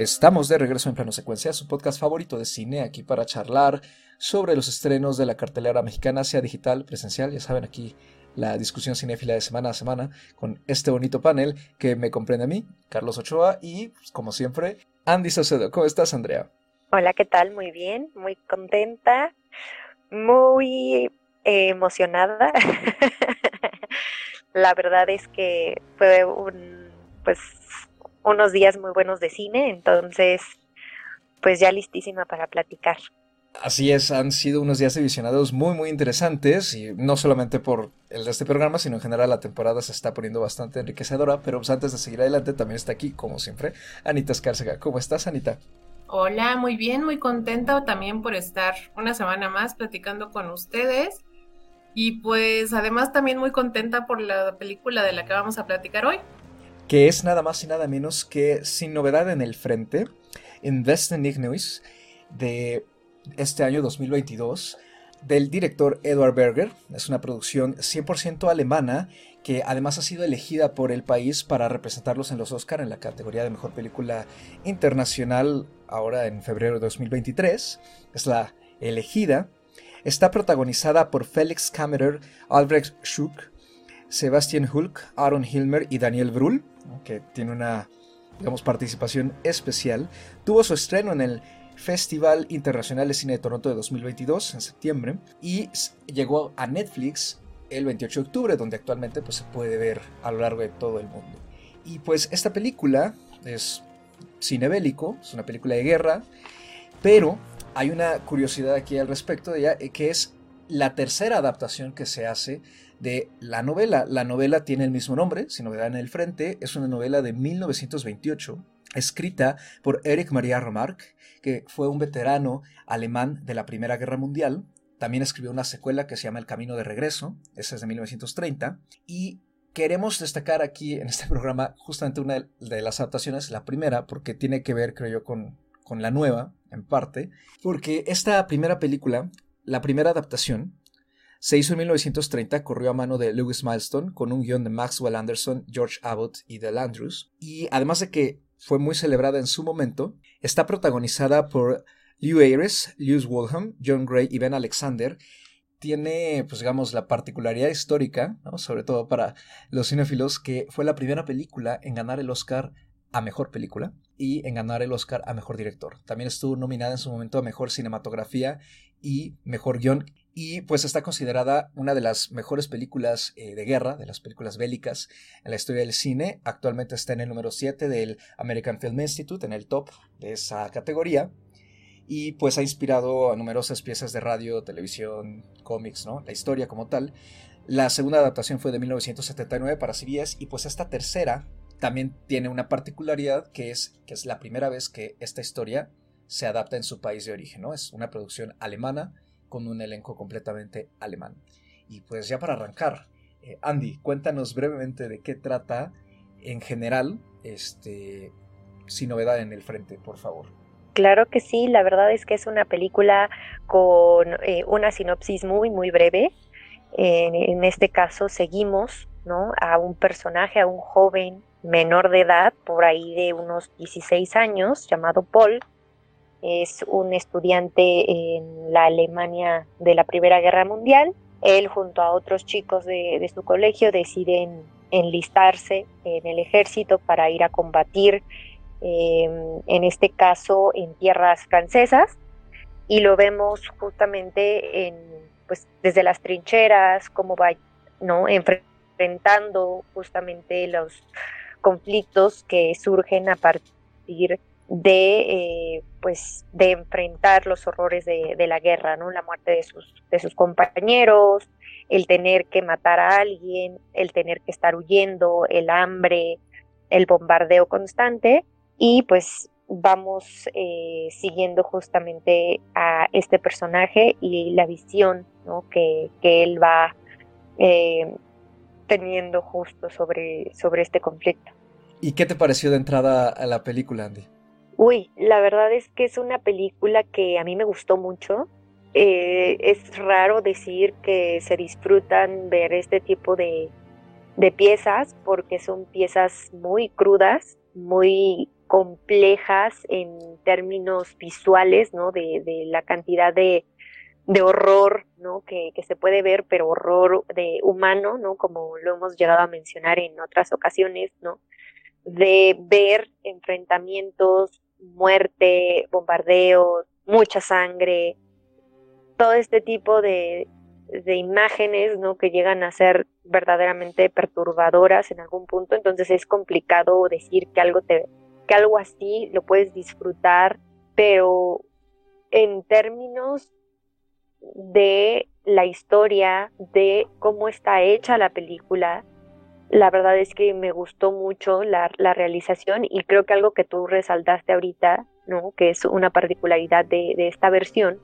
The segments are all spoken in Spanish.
Estamos de regreso en Plano Secuencia, su podcast favorito de cine, aquí para charlar sobre los estrenos de la cartelera mexicana, sea digital, presencial, ya saben, aquí la discusión cinéfila de semana a semana con este bonito panel que me comprende a mí, Carlos Ochoa, y pues, como siempre, Andy Saucedo. ¿Cómo estás, Andrea? Hola, ¿qué tal? Muy bien, muy contenta, muy eh, emocionada. la verdad es que fue un, pues, unos días muy buenos de cine, entonces, pues ya listísima para platicar. Así es, han sido unos días de visionados muy, muy interesantes, y no solamente por el de este programa, sino en general la temporada se está poniendo bastante enriquecedora, pero pues antes de seguir adelante también está aquí, como siempre, Anita Escárcega. ¿Cómo estás, Anita? Hola, muy bien, muy contenta también por estar una semana más platicando con ustedes. Y pues además también muy contenta por la película de la que vamos a platicar hoy. Que es nada más y nada menos que Sin Novedad en el Frente, Invest in Ignois, de este año 2022 del director Edward Berger. Es una producción 100% alemana que además ha sido elegida por el país para representarlos en los Oscar en la categoría de Mejor Película Internacional ahora en febrero de 2023. Es la elegida. Está protagonizada por Felix Kammerer, Albrecht Schuck, Sebastian Hulk, Aaron Hilmer y Daniel Brühl, que tiene una digamos, participación especial. Tuvo su estreno en el Festival Internacional de Cine de Toronto de 2022, en septiembre, y llegó a Netflix el 28 de octubre, donde actualmente pues, se puede ver a lo largo de todo el mundo. Y pues esta película es cine bélico, es una película de guerra, pero hay una curiosidad aquí al respecto de ella, eh, que es la tercera adaptación que se hace de la novela. La novela tiene el mismo nombre, Sin novedad en el frente, es una novela de 1928 escrita por Eric Maria Remarque, que fue un veterano alemán de la Primera Guerra Mundial. También escribió una secuela que se llama El Camino de Regreso, esa es de 1930, y queremos destacar aquí en este programa justamente una de las adaptaciones, la primera, porque tiene que ver, creo yo, con, con la nueva, en parte, porque esta primera película, la primera adaptación, se hizo en 1930, corrió a mano de Lewis Milestone con un guion de Maxwell Anderson, George Abbott y Del Andrews, y además de que fue muy celebrada en su momento. Está protagonizada por Lew Ayres, Lewis Woolham, John Gray y Ben Alexander. Tiene, pues digamos, la particularidad histórica, sobre todo para los cinéfilos, que fue la primera película en ganar el Oscar a Mejor Película y en ganar el Oscar a Mejor Director. También estuvo nominada en su momento a Mejor Cinematografía y Mejor Guión y pues está considerada una de las mejores películas eh, de guerra, de las películas bélicas en la historia del cine. Actualmente está en el número 7 del American Film Institute, en el top de esa categoría. Y pues ha inspirado a numerosas piezas de radio, televisión, cómics, ¿no? La historia como tal. La segunda adaptación fue de 1979 para CBS y pues esta tercera también tiene una particularidad que es que es la primera vez que esta historia se adapta en su país de origen, ¿no? Es una producción alemana con un elenco completamente alemán. Y pues ya para arrancar, eh, Andy, cuéntanos brevemente de qué trata en general, este, sin novedad en el frente, por favor. Claro que sí, la verdad es que es una película con eh, una sinopsis muy, muy breve. en este caso seguimos ¿no? a un personaje, a un joven menor de edad, por ahí de unos 16 años, llamado Paul, es un estudiante en la Alemania de la Primera Guerra Mundial. Él junto a otros chicos de, su colegio deciden enlistarse en el ejército para ir a combatir, em, en este caso en tierras francesas, y lo vemos justamente en, pues, desde las trincheras, cómo va ¿no? enfrentando justamente los conflictos que surgen a partir de eh, pues de enfrentar los horrores de, la guerra, ¿no? La muerte de sus, de sus compañeros, el tener que matar a alguien, el tener que estar huyendo, el hambre, el bombardeo constante y pues vamos eh, siguiendo justamente a este personaje y la visión ¿no? que, que, él va eh, teniendo justo sobre, sobre este conflicto. ¿Y qué te pareció de entrada a la película, Andy? Uy, la verdad es que es una película que a mí me gustó mucho. Eh, es raro decir que se disfrutan ver este tipo de, piezas porque son piezas muy crudas, muy complejas en términos visuales, ¿no? De, de la cantidad de, de horror, ¿no? Que, que, se puede ver, pero horror de humano, ¿no? Como lo hemos llegado a mencionar en otras ocasiones, ¿no? De ver enfrentamientos, muerte, bombardeos, mucha sangre, todo este tipo de, de imágenes, ¿no? Que llegan a ser verdaderamente perturbadoras en algún punto, entonces es complicado decir que algo te, que algo así lo puedes disfrutar, pero en términos de la historia, de cómo está hecha la película. La verdad es que me gustó mucho la, realización y creo que algo que tú resaltaste ahorita, ¿no? que es una particularidad de, esta versión,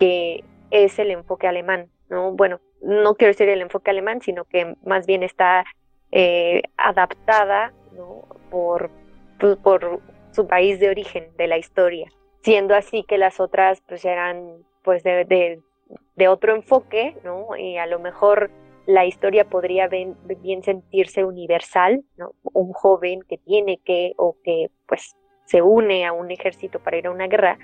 que es el enfoque alemán. ¿no? Bueno, no quiero decir el enfoque alemán, sino que más bien está eh, adaptada por, pues, por su país de origen de la historia, siendo así que las otras pues eran pues de, de, otro enfoque, ¿no? Y a lo mejor la historia podría bien, sentirse universal. Un joven que tiene que o que pues se une a un ejército para ir a una guerra,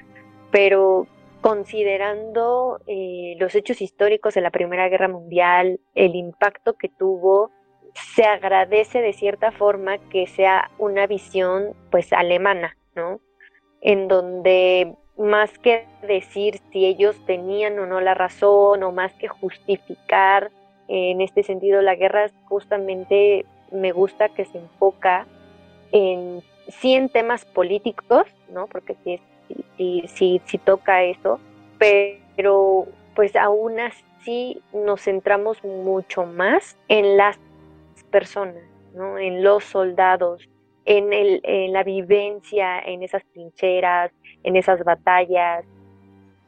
pero considerando eh, los hechos históricos de la Primera Guerra Mundial, el impacto que tuvo, se agradece de cierta forma que sea una visión pues alemana, ¿no? En donde más que decir si ellos tenían o no la razón o más que justificar en este sentido la guerra justamente me gusta que se enfoca en sí en temas políticos no porque sí sí, sí, toca eso pero pues aún así nos centramos mucho más en las personas no en los soldados en, el, en la vivencia en esas trincheras en esas batallas.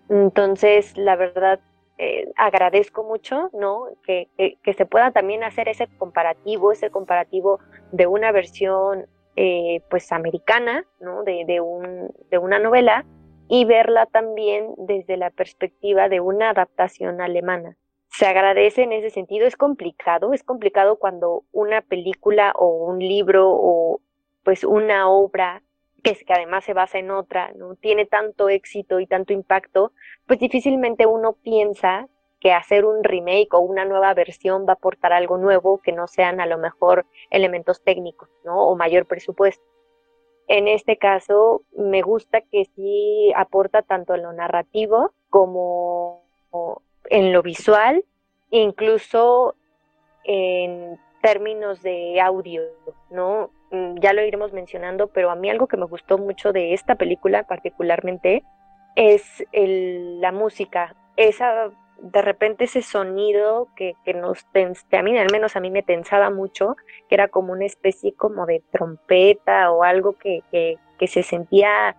Entonces, la verdad, eh, agradezco mucho, ¿no? Que, se pueda también hacer ese comparativo, ese comparativo de una versión, eh, pues, americana, ¿no? De, de, un, de una novela y verla también desde la perspectiva de una adaptación alemana. Se agradece en ese sentido, es complicado, es complicado cuando una película o un libro o pues una obra que, además se basa en otra, no tiene tanto éxito y tanto impacto, pues difícilmente uno piensa que hacer un remake o una nueva versión va a aportar algo nuevo que no sean a lo mejor elementos técnicos, ¿no? O mayor presupuesto. En este caso, me gusta que sí aporta tanto en lo narrativo como en lo visual, incluso en términos de audio, ¿no? Mm, ya lo iremos mencionando, pero a mí algo que me gustó mucho de esta película particularmente es la música, esa de repente ese sonido que, que nos a mí al menos a mí me tensaba mucho, que era como una especie como de trompeta o algo que, que, que se sentía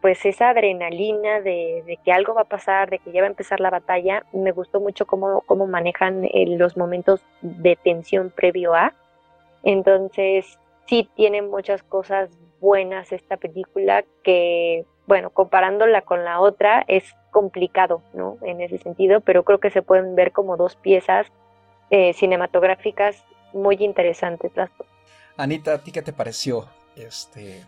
pues esa adrenalina de, de, que algo va a pasar, de que ya va a empezar la batalla, me gustó mucho cómo, cómo manejan eh, los momentos de tensión previo a. Entonces, sí tiene muchas cosas buenas esta película que, bueno, comparándola con la otra es complicado, ¿no? En ese sentido, pero creo que se pueden ver como dos piezas eh, cinematográficas muy interesantes las dos. Anita, ¿a ti qué te pareció? Este,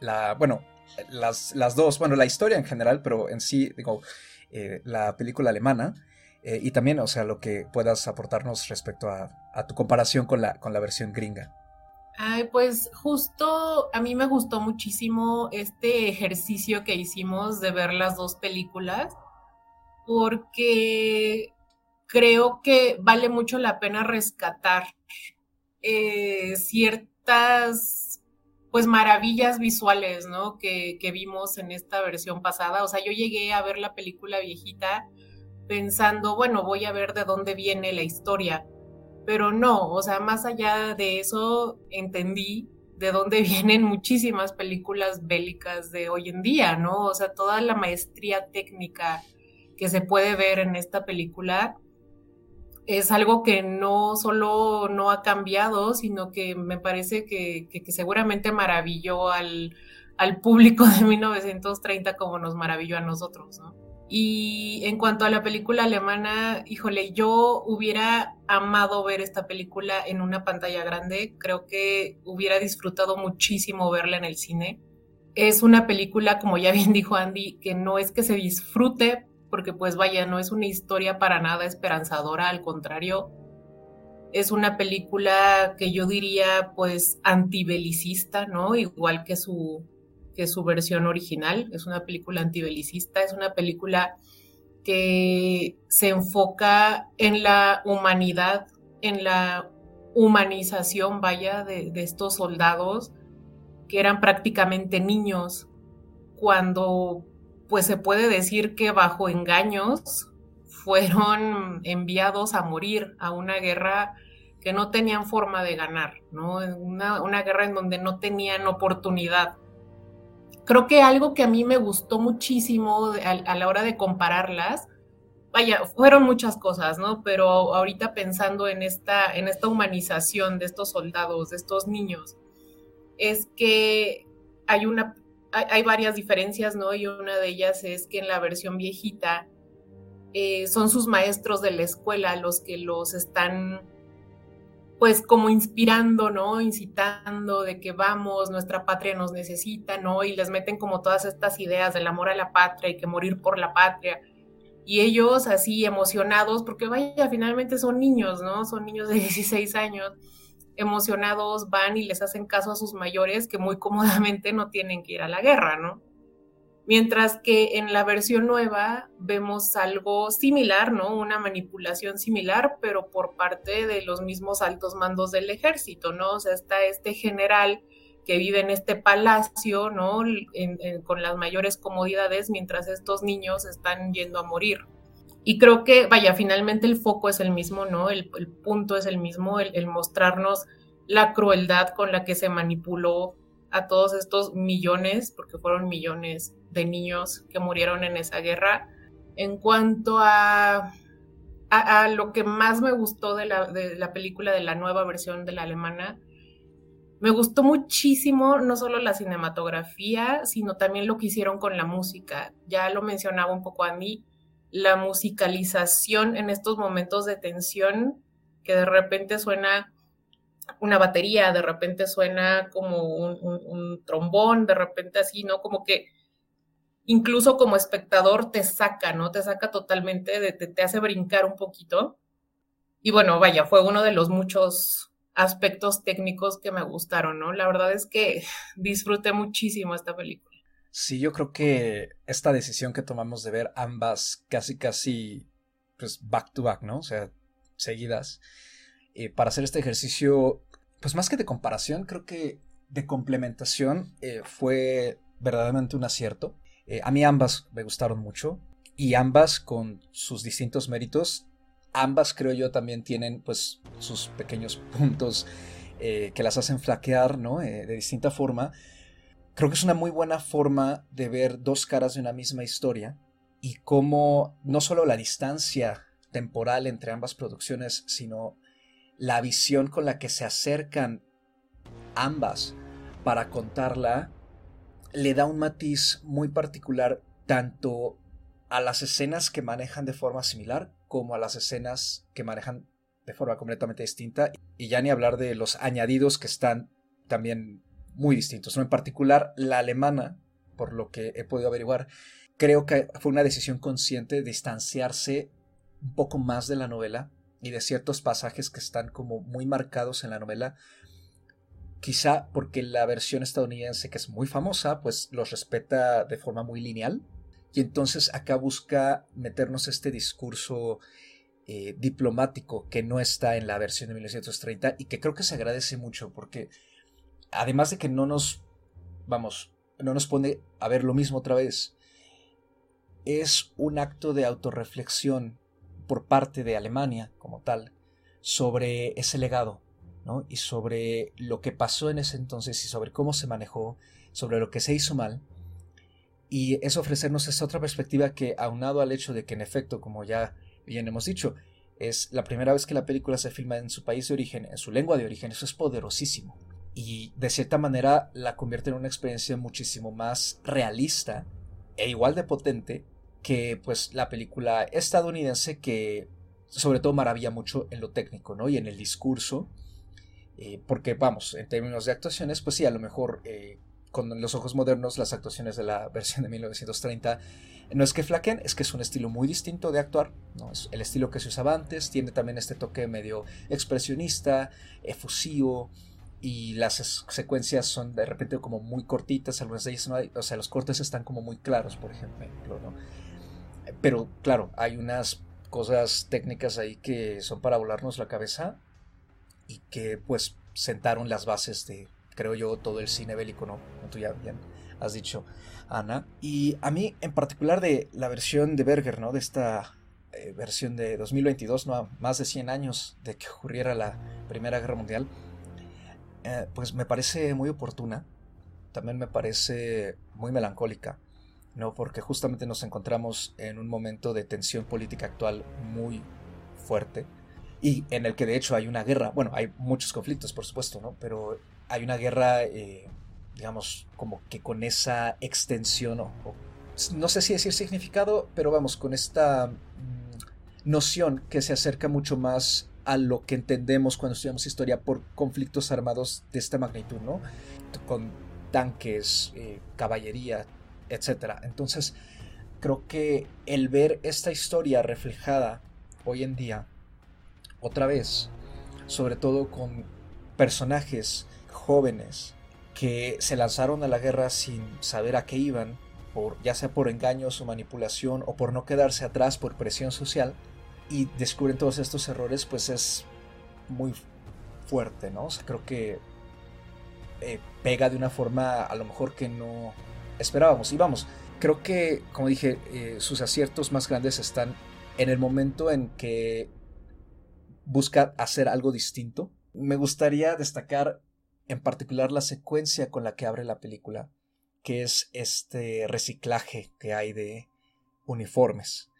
la, bueno, las, las dos, bueno, la historia en general, pero en sí, digo, eh, la película alemana, eh, y también, o sea, lo que puedas aportarnos respecto a, a, tu comparación con la, con la versión gringa. Ay, pues justo a mí me gustó muchísimo este ejercicio que hicimos de ver las dos películas, porque creo que vale mucho la pena rescatar eh, ciertas pues maravillas visuales, ¿no? Que, que, vimos en esta versión pasada. O sea, yo llegué a ver la película viejita pensando, bueno, voy a ver de dónde viene la historia pero no, o sea, más allá de eso, entendí de dónde vienen muchísimas películas bélicas de hoy en día, ¿no? O sea, toda la maestría técnica que se puede ver en esta película es algo que no solo no ha cambiado, sino que me parece que, que, seguramente maravilló al, al público de 1930 como nos maravilló a nosotros, ¿no? Y en cuanto a la película alemana, híjole, yo hubiera amado ver esta película en una pantalla grande. Creo que hubiera disfrutado muchísimo verla en el cine. es una película, como ya bien dijo Andy, que no es que se disfrute, porque pues vaya, no es una historia para nada esperanzadora, al contrario, es una película que yo diría pues antibelicista, ¿no? Igual que su, que su versión original, es una película antibelicista, es una película que se enfoca en la humanidad, en la humanización, vaya, de, estos soldados que eran prácticamente niños, cuando pues se puede decir que bajo engaños fueron enviados a morir a una guerra que no tenían forma de ganar, ¿no? Una guerra en donde no tenían oportunidad. Creo que algo que a mí me gustó muchísimo a, la hora de compararlas, vaya, fueron muchas cosas, ¿no? Pero ahorita pensando en esta, en esta humanización de estos soldados, de estos niños, es que hay una hay, varias diferencias, ¿no? Y una de ellas es que en la versión viejita eh, son sus maestros de la escuela los que los están pues como inspirando, ¿no? Incitando de que vamos, nuestra patria nos necesita, ¿no? Y les meten como todas estas ideas del amor a la patria y que morir por la patria. Y ellos así emocionados, porque vaya, finalmente son niños, ¿no? Son niños de 16 años emocionados van y les hacen caso a sus mayores que muy cómodamente no tienen que ir a la guerra, ¿no? Mientras que en la versión nueva vemos algo similar, ¿no? Una manipulación similar, pero por parte de los mismos altos mandos del ejército, ¿no? O sea, está este general que vive en este palacio, ¿no? con las mayores comodidades, mientras estos niños están yendo a morir. Y creo que, vaya, finalmente el foco es el mismo, ¿no? El, punto es el mismo, el, mostrarnos la crueldad con la que se manipuló a todos estos millones, porque fueron millones de niños que murieron en esa guerra. En cuanto a, a, lo que más me gustó de la, de la película, de la nueva versión de la alemana, me gustó muchísimo no solo la cinematografía, sino también lo que hicieron con la música. Ya lo mencionaba un poco a mí la musicalización en estos momentos de tensión, que de repente suena una batería, de repente suena como un, trombón, de repente así, ¿no? Como que incluso como espectador te saca, ¿no? Te saca totalmente, te, te hace brincar un poquito. Y bueno, vaya, fue uno de los muchos aspectos técnicos que me gustaron, ¿no? La verdad es que disfruté muchísimo esta película. Sí, yo creo que esta decisión que tomamos de ver ambas casi, casi, pues back to back, ¿no? O sea, seguidas, eh, para hacer este ejercicio, pues más que de comparación, creo que de complementación eh, fue verdaderamente un acierto. Eh, a mí ambas me gustaron mucho y ambas con sus distintos méritos, ambas creo yo también tienen pues sus pequeños puntos que las hacen flaquear, ¿no? de distinta forma creo que es una muy buena forma de ver dos caras de una misma historia y cómo no solo la distancia temporal entre ambas producciones, sino la visión con la que se acercan ambas para contarla, le da un matiz muy particular tanto a las escenas que manejan de forma similar como a las escenas que manejan de forma completamente distinta y ya ni hablar de los añadidos que están también muy distintos. En particular, la alemana, por lo que he podido averiguar, creo que fue una decisión consciente de distanciarse un poco más de la novela y de ciertos pasajes que están como muy marcados en la novela. Quizá porque la versión estadounidense, que es muy famosa, pues los respeta de forma muy lineal. Y entonces acá busca meternos este discurso eh, diplomático que no está en la versión de 1930 y que creo que se agradece mucho porque además de que no nos, vamos, no nos pone a ver lo mismo otra vez, es un acto de autorreflexión por parte de Alemania como tal sobre ese legado. Y sobre lo que pasó en ese entonces y sobre cómo se manejó, sobre lo que se hizo mal. Y es ofrecernos esta otra perspectiva que, aunado al hecho de que, en efecto, como ya bien hemos dicho, es la primera vez que la película se filma en su país de origen, en su lengua de origen, eso es poderosísimo y de cierta manera la convierte en una experiencia muchísimo más realista e igual de potente que pues la película estadounidense que sobre todo maravilla mucho en lo técnico ¿no? y en el discurso eh, porque vamos en términos de actuaciones pues sí a lo mejor eh, con los ojos modernos las actuaciones de la versión de 1930 no es que flaquen, es que es un estilo muy distinto de actuar, ¿no? Es el estilo que se usaba antes, tiene también este toque medio expresionista, efusivo, y las secuencias son de repente como muy cortitas, algunas de ellas no hay, o sea, los cortes están como muy claros, por ejemplo, ¿no? Pero claro, hay unas cosas técnicas ahí que son para volarnos la cabeza y que pues sentaron las bases de, creo yo, todo el cine bélico, ¿no? Tú ya bien has dicho, Ana. Y a mí en particular de la versión de Berger, ¿no? De esta eh, versión de 2022, ¿no? Más de 100 años de que ocurriera la Primera Guerra Mundial, eh, pues me parece muy oportuna. También me parece muy melancólica. ¿No? Porque justamente nos encontramos en un momento de tensión política actual muy fuerte y en el que de hecho hay una guerra, bueno, hay muchos conflictos por supuesto, ¿no? Pero hay una guerra, eh, digamos, como que con esa extensión, o, no sé si decir significado, pero vamos, con esta mm, noción que se acerca mucho más a lo que entendemos cuando estudiamos historia por conflictos armados de esta magnitud, ¿no? Con tanques, eh, caballería, etc. Entonces, creo que el ver esta historia reflejada hoy en día, otra vez, sobre todo con personajes jóvenes que se lanzaron a la guerra sin saber a qué iban, ya sea por engaños o manipulación o por no quedarse atrás por presión social, y descubren todos estos errores, pues es muy fuerte, ¿no? O sea, creo que eh, pega de una forma a lo mejor que no, esperábamos. Y vamos, creo que, como dije, eh, sus aciertos más grandes están en el momento en que busca hacer algo distinto. Me gustaría destacar en particular la secuencia con la que abre la película, que es este reciclaje que hay de uniformes.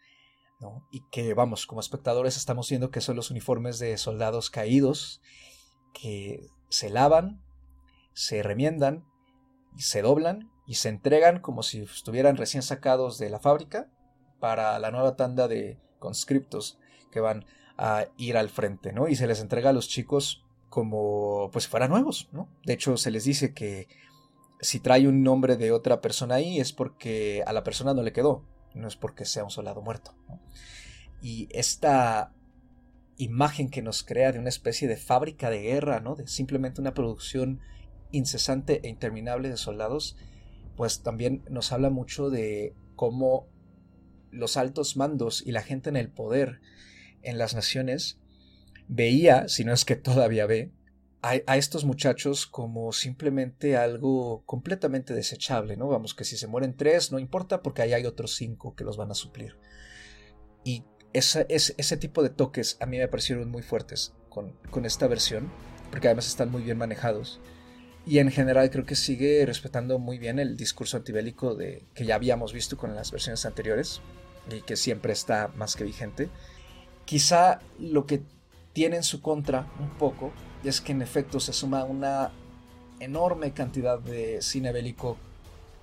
Y que, vamos, como espectadores estamos viendo que son los uniformes de soldados caídos, que se lavan, se remiendan, se doblan y se entregan como si estuvieran recién sacados de la fábrica para la nueva tanda de conscriptos que van a ir al frente, ¿no? Y se les entrega a los chicos como pues fueran nuevos, ¿no? De hecho, se les dice que si trae un nombre de otra persona ahí es porque a la persona no le quedó, no es porque sea un soldado muerto, Y esta imagen que nos crea de una especie de fábrica de guerra, ¿no? De simplemente una producción incesante e interminable de soldados, pues también nos habla mucho de cómo los altos mandos y la gente en el poder en las naciones veía, si no es que todavía ve, a, estos muchachos como simplemente algo completamente desechable, ¿no? Vamos, que si se mueren tres, no importa porque ahí hay otros cinco que los van a suplir. Y ese, ese tipo de toques a mí me parecieron muy fuertes con, con esta versión, porque además están muy bien manejados. Y en general creo que sigue respetando muy bien el discurso antibélico de, que ya habíamos visto con las versiones anteriores y que siempre está más que vigente. Quizá lo que tiene en su contra un poco es que en efecto se suma una enorme cantidad de cine bélico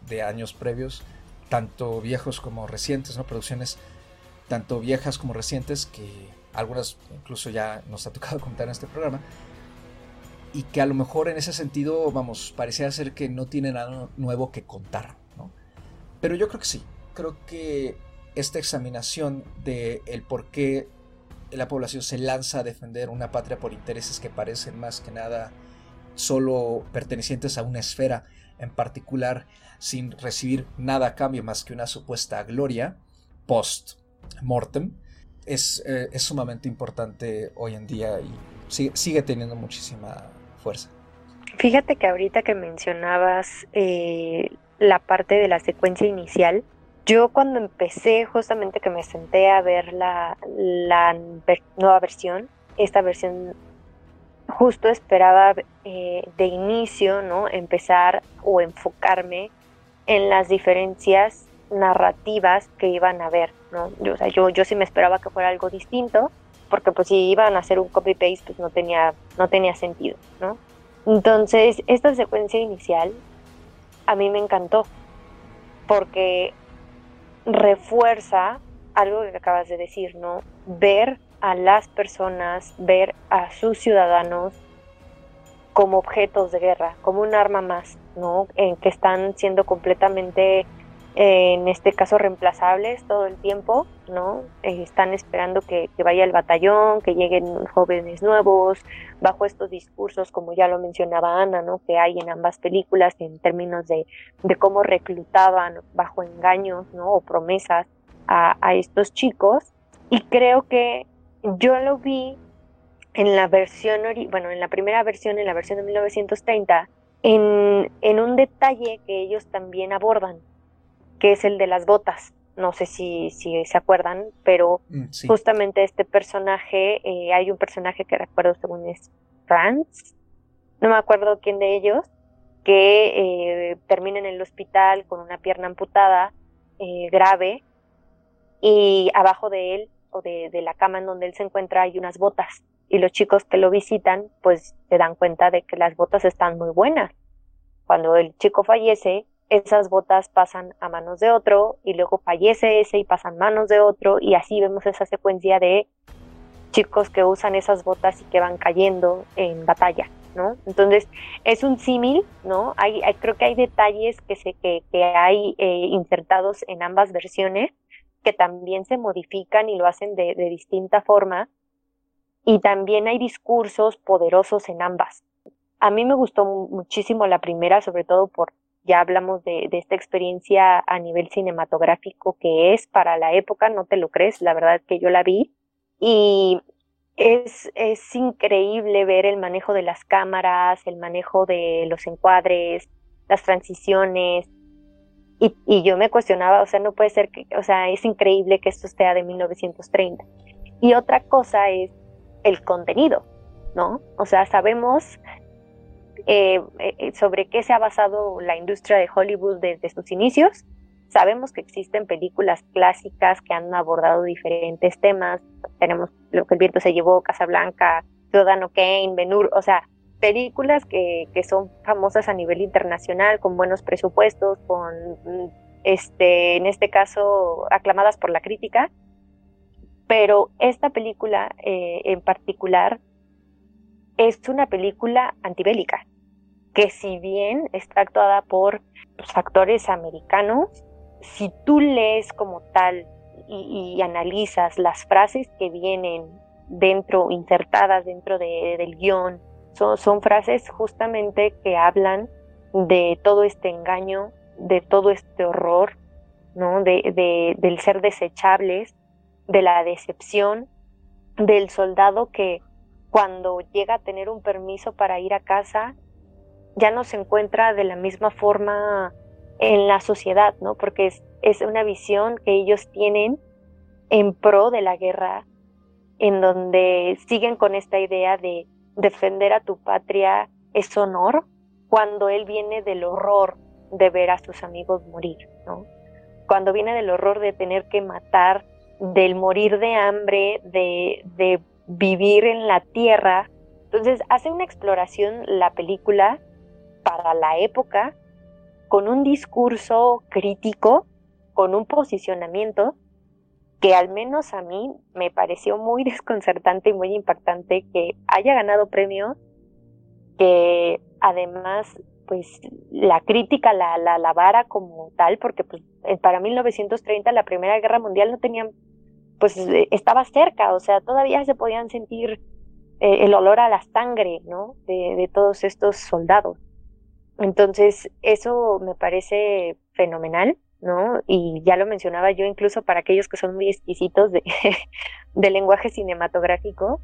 de años previos, tanto viejos como recientes, ¿no? Producciones tanto viejas como recientes que algunas incluso ya nos ha tocado contar en este programa y que a lo mejor en ese sentido, vamos, parecía ser que no tiene nada nuevo que contar, ¿no? Pero yo creo que sí, creo que esta examinación de el por qué la población se lanza a defender una patria por intereses que parecen más que nada solo pertenecientes a una esfera en particular sin recibir nada a cambio más que una supuesta gloria post mortem es, eh, es sumamente importante hoy en día y sigue, sigue teniendo muchísima fuerza. Fíjate que ahorita que mencionabas eh, la parte de la secuencia inicial, yo cuando empecé justamente que me senté a ver la, la nueva versión, esta versión justo esperaba eh, de inicio, ¿no? Empezar o enfocarme en las diferencias narrativas que iban a ver, ¿no? Yo, o sea, yo, yo sí me esperaba que fuera algo distinto, porque pues si iban a hacer un copy paste pues no tenía no tenía sentido no entonces esta secuencia inicial a mí me encantó porque refuerza algo que acabas de decir no ver a las personas ver a sus ciudadanos como objetos de guerra, como un arma más, ¿no? En que están siendo completamente en este caso reemplazables todo el tiempo, ¿no? Eh, están esperando que, vaya el batallón, que lleguen jóvenes nuevos, bajo estos discursos, como ya lo mencionaba Ana, ¿no? Que hay en ambas películas en términos de, cómo reclutaban bajo engaños, ¿no? O promesas a, estos chicos. Y creo que yo lo vi en la versión, bueno, en la primera versión, en la versión de 1930, en, en un detalle que ellos también abordan, que es el de las botas. No sé si, si se acuerdan, pero mm, justamente este personaje, eh, hay un personaje que recuerdo según es Franz, no me acuerdo quién de ellos, que eh, termina en el hospital con una pierna amputada eh, grave y abajo de él o de, de, la cama en donde él se encuentra hay unas botas y los chicos que lo visitan pues se dan cuenta de que las botas están muy buenas. Cuando el chico fallece, esas botas pasan a manos de otro y luego fallece ese y pasan manos de otro y así vemos esa secuencia de chicos que usan esas botas y que van cayendo en batalla, ¿no? Entonces es un símil, ¿no? Hay, creo que hay detalles que, se, que, que hay eh, insertados en ambas versiones que también se modifican y lo hacen de, de distinta forma y también hay discursos poderosos en ambas. A mí me gustó muchísimo la primera, sobre todo por ya hablamos de, esta experiencia a nivel cinematográfico que es para la época, no te lo crees, la verdad que yo la vi y es, es increíble ver el manejo de las cámaras, el manejo de los encuadres, las transiciones, y, y, yo me cuestionaba, o sea, no puede ser que, o sea, es increíble que esto sea de 1930. Y otra cosa es el contenido, ¿no? O sea, sabemos eh, eh, sobre qué se ha basado la industria de Hollywood desde sus inicios. Sabemos que existen películas clásicas que han abordado diferentes temas. Tenemos Lo que el viento se llevó, Casablanca, Ciudadano Kane, Benur, o sea, películas que, son famosas a nivel internacional, con buenos presupuestos, con, este, en este caso, aclamadas por la crítica. Pero esta película eh, en particular es una película antibélica que si bien está actuada por los actores americanos, si tú lees como tal y, analizas las frases que vienen dentro, insertadas dentro del guion, son, son frases justamente que hablan de todo este engaño, de todo este horror, ¿no? De, del ser desechables, de la decepción, del soldado que cuando llega a tener un permiso para ir a casa ya no se encuentra de la misma forma en la sociedad, ¿no? Porque es, es una visión que ellos tienen en pro de la guerra, en donde siguen con esta idea de defender a tu patria es honor, cuando él viene del horror de ver a sus amigos morir, ¿no? Cuando viene del horror de tener que matar, del morir de hambre, de, de vivir en la tierra. Entonces hace una exploración la película para la época, con un discurso crítico, con un posicionamiento que al menos a mí me pareció muy desconcertante y muy impactante que haya ganado premios, que además pues la crítica la, la lavara como tal, porque pues para 1930 la Primera Guerra Mundial no tenían, pues estaba cerca, o sea, todavía se podían sentir eh, el olor a la sangre, ¿no? De todos estos soldados. Entonces, eso me parece fenomenal, ¿no? Y ya lo mencionaba yo incluso para aquellos que son muy exquisitos de, lenguaje cinematográfico.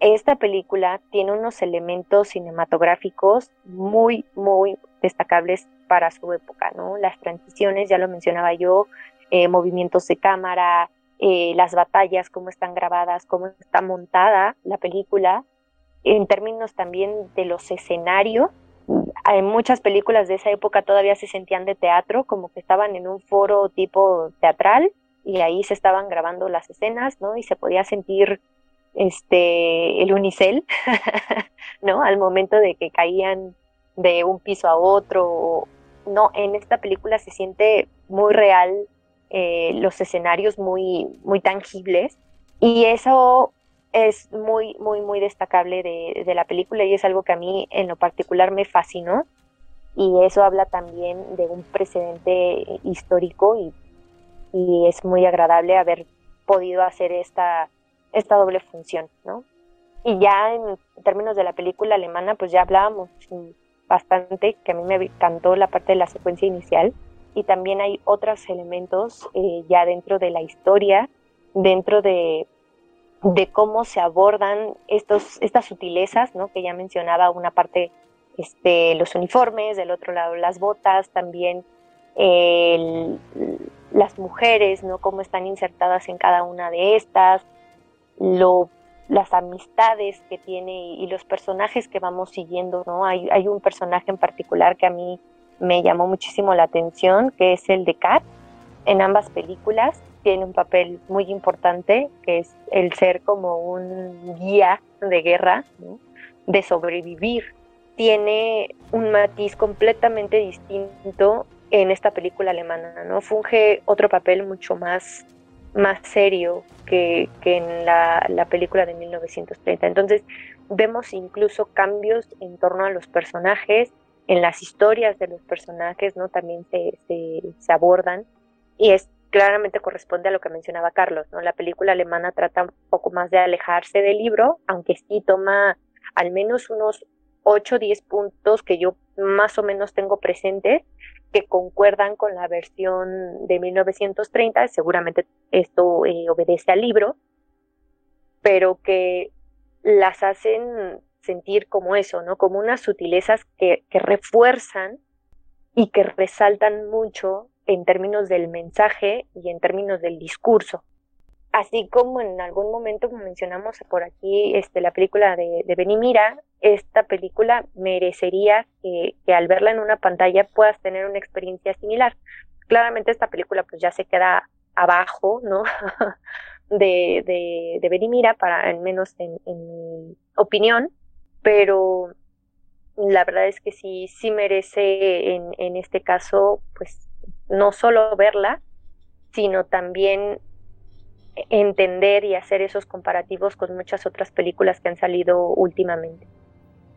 Esta película tiene unos elementos cinematográficos muy, muy destacables para su época, ¿no? Las transiciones, ya lo mencionaba yo, eh, movimientos de cámara, eh, las batallas, cómo están grabadas, cómo está montada la película, en términos también de los escenarios, en muchas películas de esa época todavía se sentían de teatro, como que estaban en un foro tipo teatral y ahí se estaban grabando las escenas, ¿no? Y se podía sentir este el unicel, ¿no? Al momento de que caían de un piso a otro. No, en esta película se siente muy real, eh, los escenarios muy, muy tangibles y eso es muy, muy, muy destacable de, de, la película y es algo que a mí en lo particular me fascinó. Y eso habla también de un precedente histórico y, y es muy agradable haber podido hacer esta, esta doble función, ¿no? Y ya en términos de la película alemana, pues ya hablábamos bastante, que a mí me encantó la parte de la secuencia inicial, y también hay otros elementos eh, ya dentro de la historia, dentro de, de cómo se abordan estos, estas sutilezas, ¿no? que ya mencionaba una parte este, los uniformes, del otro lado las botas, también las mujeres, ¿no? cómo están insertadas en cada una de estas, lo las amistades que tiene y los personajes que vamos siguiendo, ¿no? Hay, hay un personaje en particular que a mí me llamó muchísimo la atención, que es el de Kat. En ambas películas tiene un papel muy importante, que es el ser como un guía de guerra, de sobrevivir. Tiene un matiz completamente distinto en esta película alemana, ¿no? Funge otro papel mucho más más serio que, en la, película de 1930. Entonces vemos incluso cambios en torno a los personajes, en las historias de los personajes, ¿no? También se, se, abordan y es claramente corresponde a lo que mencionaba Carlos, ¿no? La película alemana trata un poco más de alejarse del libro, aunque sí toma al menos unos 8 o 10 puntos que yo más o menos tengo presentes que concuerdan con la versión de 1930, seguramente esto eh, obedece al libro, pero que las hacen sentir como eso, ¿no? Como unas sutilezas que, que refuerzan y que resaltan mucho en términos del mensaje y en términos del discurso así como en algún momento mencionamos por aquí este, la película de, de Benimira, esta película merecería que, al verla en una pantalla puedas tener una experiencia similar. Claramente esta película pues ya se queda abajo, ¿no? de, de, de Benimira, para, al menos en, mi opinión, pero la verdad es que sí, sí merece en, en este caso, pues no solo verla, sino también entender y hacer esos comparativos con muchas otras películas que han salido últimamente.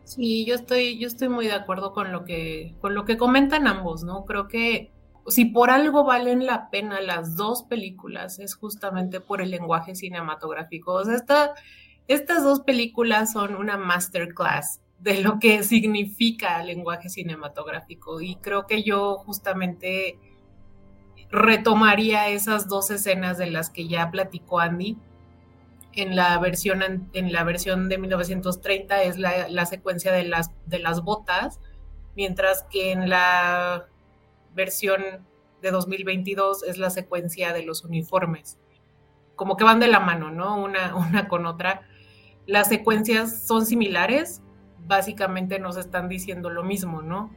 Sí, yo estoy, yo estoy muy de acuerdo con lo que, con lo que comentan ambos, ¿no? Creo que si por algo valen la pena las dos películas es justamente por el lenguaje cinematográfico. O sea, estas dos películas son una masterclass de lo que significa el lenguaje cinematográfico y creo que yo justamente retomaría esas dos escenas de las que ya platicó Andy. En la versión, en la versión de 1930 es la, secuencia de las, de las botas, mientras que en la versión de 2022 es la secuencia de los uniformes. Como que van de la mano, ¿no? Una, una con otra. Las secuencias son similares, básicamente nos están diciendo lo mismo, ¿no?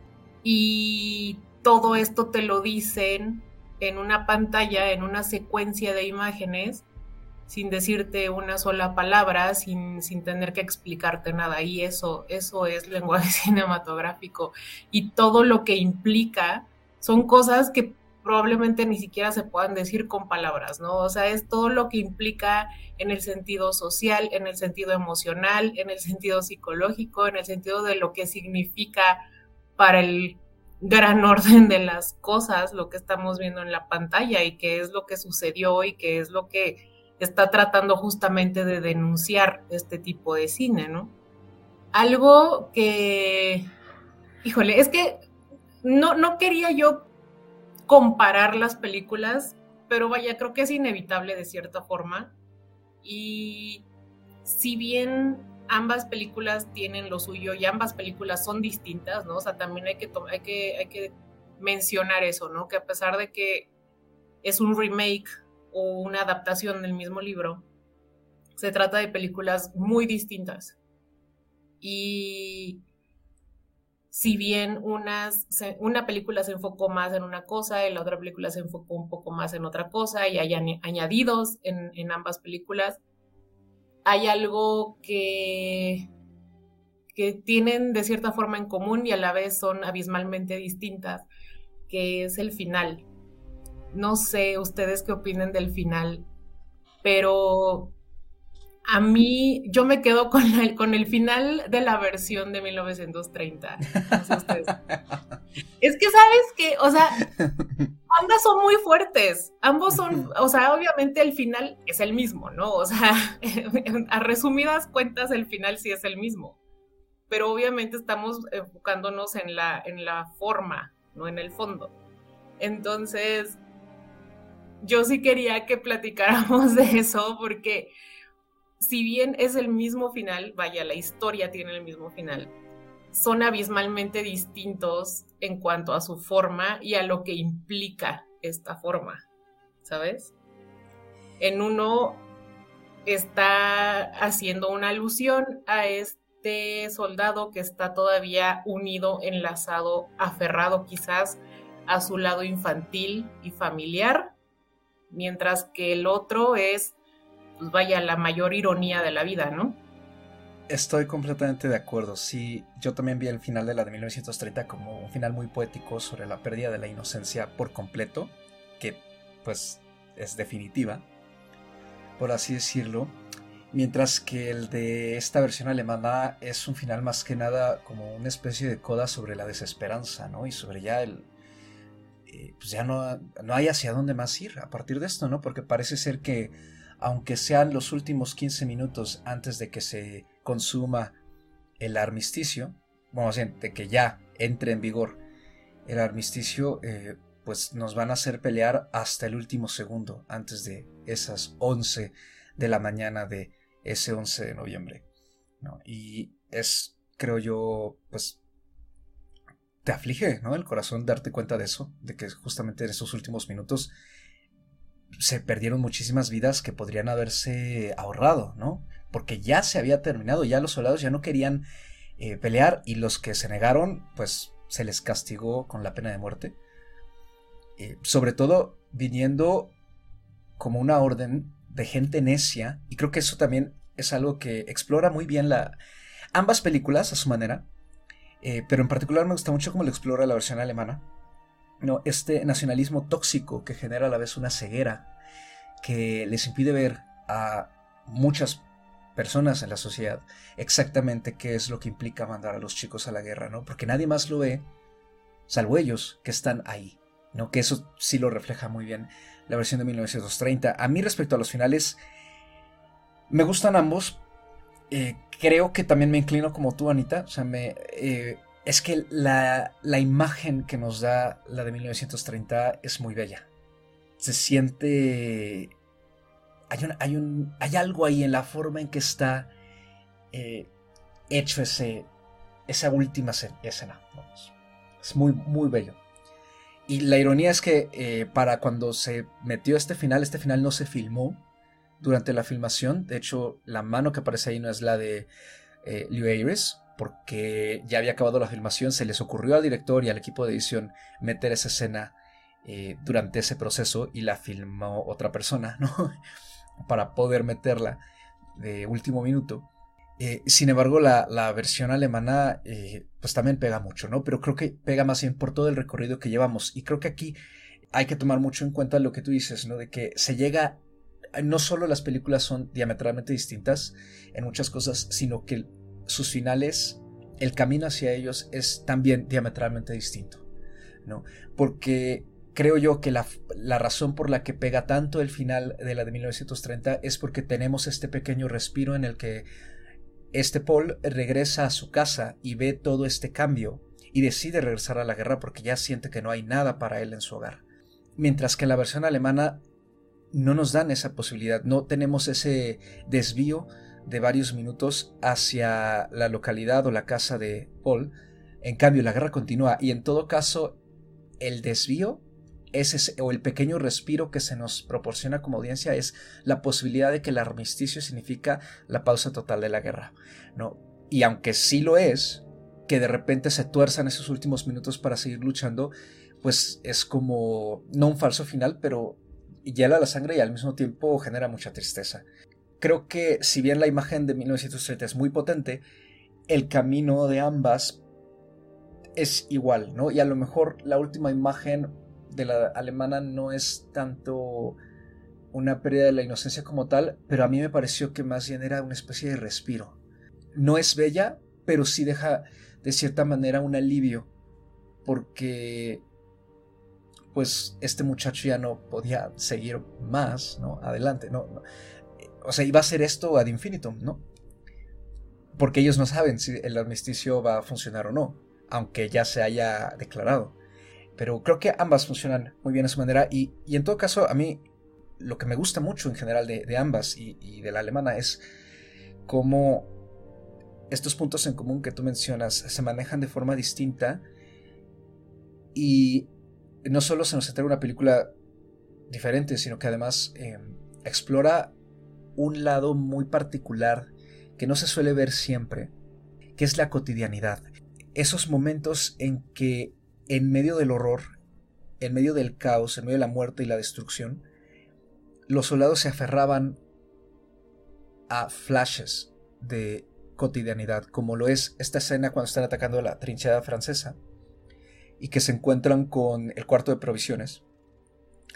Y todo esto te lo dicen en una pantalla, en una secuencia de imágenes, sin decirte una sola palabra, sin, sin tener que explicarte nada. Y eso, eso es lenguaje cinematográfico. Y todo lo que implica son cosas que probablemente ni siquiera se puedan decir con palabras, ¿no? O sea, es todo lo que implica en el sentido social, en el sentido emocional, en el sentido psicológico, en el sentido de lo que significa para el gran orden de las cosas, lo que estamos viendo en la pantalla y qué es lo que sucedió y qué es lo que está tratando justamente de denunciar este tipo de cine, ¿no? Algo que, híjole, es que no, no quería yo comparar las películas, pero vaya, creo que es inevitable de cierta forma. Y si bien ambas películas tienen lo suyo y ambas películas son distintas, ¿no? O sea, también hay que, hay que, hay que mencionar eso, ¿no? Que a pesar de que es un remake o una adaptación del mismo libro, se trata de películas muy distintas. Y si bien unas, una película se enfocó más en una cosa y la otra película se enfocó un poco más en otra cosa y hay añadidos en, en ambas películas, hay algo que, que tienen de cierta forma en común y a la vez son abismalmente distintas, que es el final. No sé ustedes qué opinen del final, pero A mí, yo me quedo con el, con el final de la versión de 1930. es que sabes que, o sea, ambas son muy fuertes. Ambos son, o sea, obviamente el final es el mismo, ¿no? O sea, a resumidas cuentas, el final sí es el mismo. Pero obviamente estamos enfocándonos en la, en la forma, no en el fondo. Entonces, yo sí quería que platicáramos de eso porque si bien es el mismo final, vaya, la historia tiene el mismo final, son abismalmente distintos en cuanto a su forma y a lo que implica esta forma, ¿sabes? En uno está haciendo una alusión a este soldado que está todavía unido, enlazado, aferrado quizás a su lado infantil y familiar, mientras que el otro es pues vaya, la mayor ironía de la vida, ¿no? Estoy completamente de acuerdo. Sí, yo también vi el final de la de 1930 como un final muy poético sobre la pérdida de la inocencia por completo, que pues es definitiva, por así decirlo. Mientras que el de esta versión alemana es un final más que nada como una especie de coda sobre la desesperanza, ¿no? Y sobre ya el... Eh, pues ya no, no hay hacia dónde más ir a partir de esto, ¿no? Porque parece ser que aunque sean los últimos 15 minutos antes de que se consuma el armisticio, vamos a decir, de que ya entre en vigor el armisticio, eh, pues nos van a hacer pelear hasta el último segundo antes de esas 11 de la mañana de ese 11 de noviembre. Y es, creo yo, pues te aflige, ¿no? El corazón darte cuenta de eso, de que justamente en esos últimos minutos se perdieron muchísimas vidas que podrían haberse ahorrado, ¿no? Porque ya se había terminado, ya los soldados ya no querían eh, pelear y los que se negaron, pues se les castigó con la pena de muerte. Eh, sobre todo viniendo como una orden de gente necia, y creo que eso también es algo que explora muy bien ambas películas a su manera, eh, pero en particular me gusta mucho cómo lo explora la versión alemana, ¿no? este nacionalismo tóxico que genera a la vez una ceguera que les impide ver a muchas personas en la sociedad exactamente qué es lo que implica mandar a los chicos a la guerra, ¿no? Porque nadie más lo ve, salvo ellos que están ahí, ¿no? Que eso sí lo refleja muy bien la versión de 1930. A mí respecto a los finales, me gustan ambos. Eh, creo que también me inclino como tú, Anita. O sea, me, eh, es que la, imagen que nos da la de 1930 es muy bella. Se siente... Hay, hay, un, hay algo ahí en la forma en que está eh, hecho ese, esa última escena. Es muy, muy bello. Y la ironía es que eh, para cuando se metió este final, este final no se filmó durante la filmación. De hecho, la mano que aparece ahí no es la de eh, Lew Ayres, porque ya había acabado la filmación, se les ocurrió al director y al equipo de edición meter esa escena eh, durante ese proceso y la filmó otra persona, ¿no? Para poder meterla de último minuto. Eh, sin embargo, la, versión alemana eh, pues también pega mucho, ¿no? Pero creo que pega más bien por todo el recorrido que llevamos. Y creo que aquí hay que tomar mucho en cuenta lo que tú dices, ¿no? De que se llega... No solo las películas son diametralmente distintas en muchas cosas, sino que sus finales, el camino hacia ellos es también diametralmente distinto, ¿no? Porque creo yo que la, razón por la que pega tanto el final de la de 1930 es porque tenemos este pequeño respiro en el que este Paul regresa a su casa y ve todo este cambio y decide regresar a la guerra porque ya siente que no hay nada para él en su hogar. Mientras que en la versión alemana no nos dan esa posibilidad, no tenemos ese desvío de varios minutos hacia la localidad o la casa de Paul. En cambio, la guerra continúa y en todo caso el desvío es o el pequeño respiro que se nos proporciona como audiencia es la posibilidad de que el armisticio significa la pausa total de la guerra. ¿no? Y aunque sí lo es, que de repente se tuerzan esos últimos minutos para seguir luchando, pues es como no un falso final, pero hiela la sangre y al mismo tiempo genera mucha tristeza creo que si bien la imagen de 1930 es muy potente, el camino de ambas es igual, ¿no? Y a lo mejor la última imagen de la alemana no es tanto una pérdida de la inocencia como tal, pero a mí me pareció que más bien era una especie de respiro. No es bella, pero sí deja de cierta manera un alivio, porque pues este muchacho ya no podía seguir más, ¿no? Adelante, ¿no? O sea, iba a ser esto ad infinitum, ¿no? Porque ellos no saben si el armisticio va a funcionar o no, aunque ya se haya declarado. Pero creo que ambas funcionan muy bien a su manera y, en todo caso a mí lo que me gusta mucho en general de, ambas y, y, de la alemana es cómo estos puntos en común que tú mencionas se manejan de forma distinta y no solo se nos entrega una película diferente, sino que además eh, explora un lado muy particular que no se suele ver siempre, que es la cotidianidad. Esos momentos en que en medio del horror, en medio del caos, en medio de la muerte y la destrucción, los soldados se aferraban a flashes de cotidianidad, como lo es esta escena cuando están atacando la trinchera francesa y que se encuentran con el cuarto de provisiones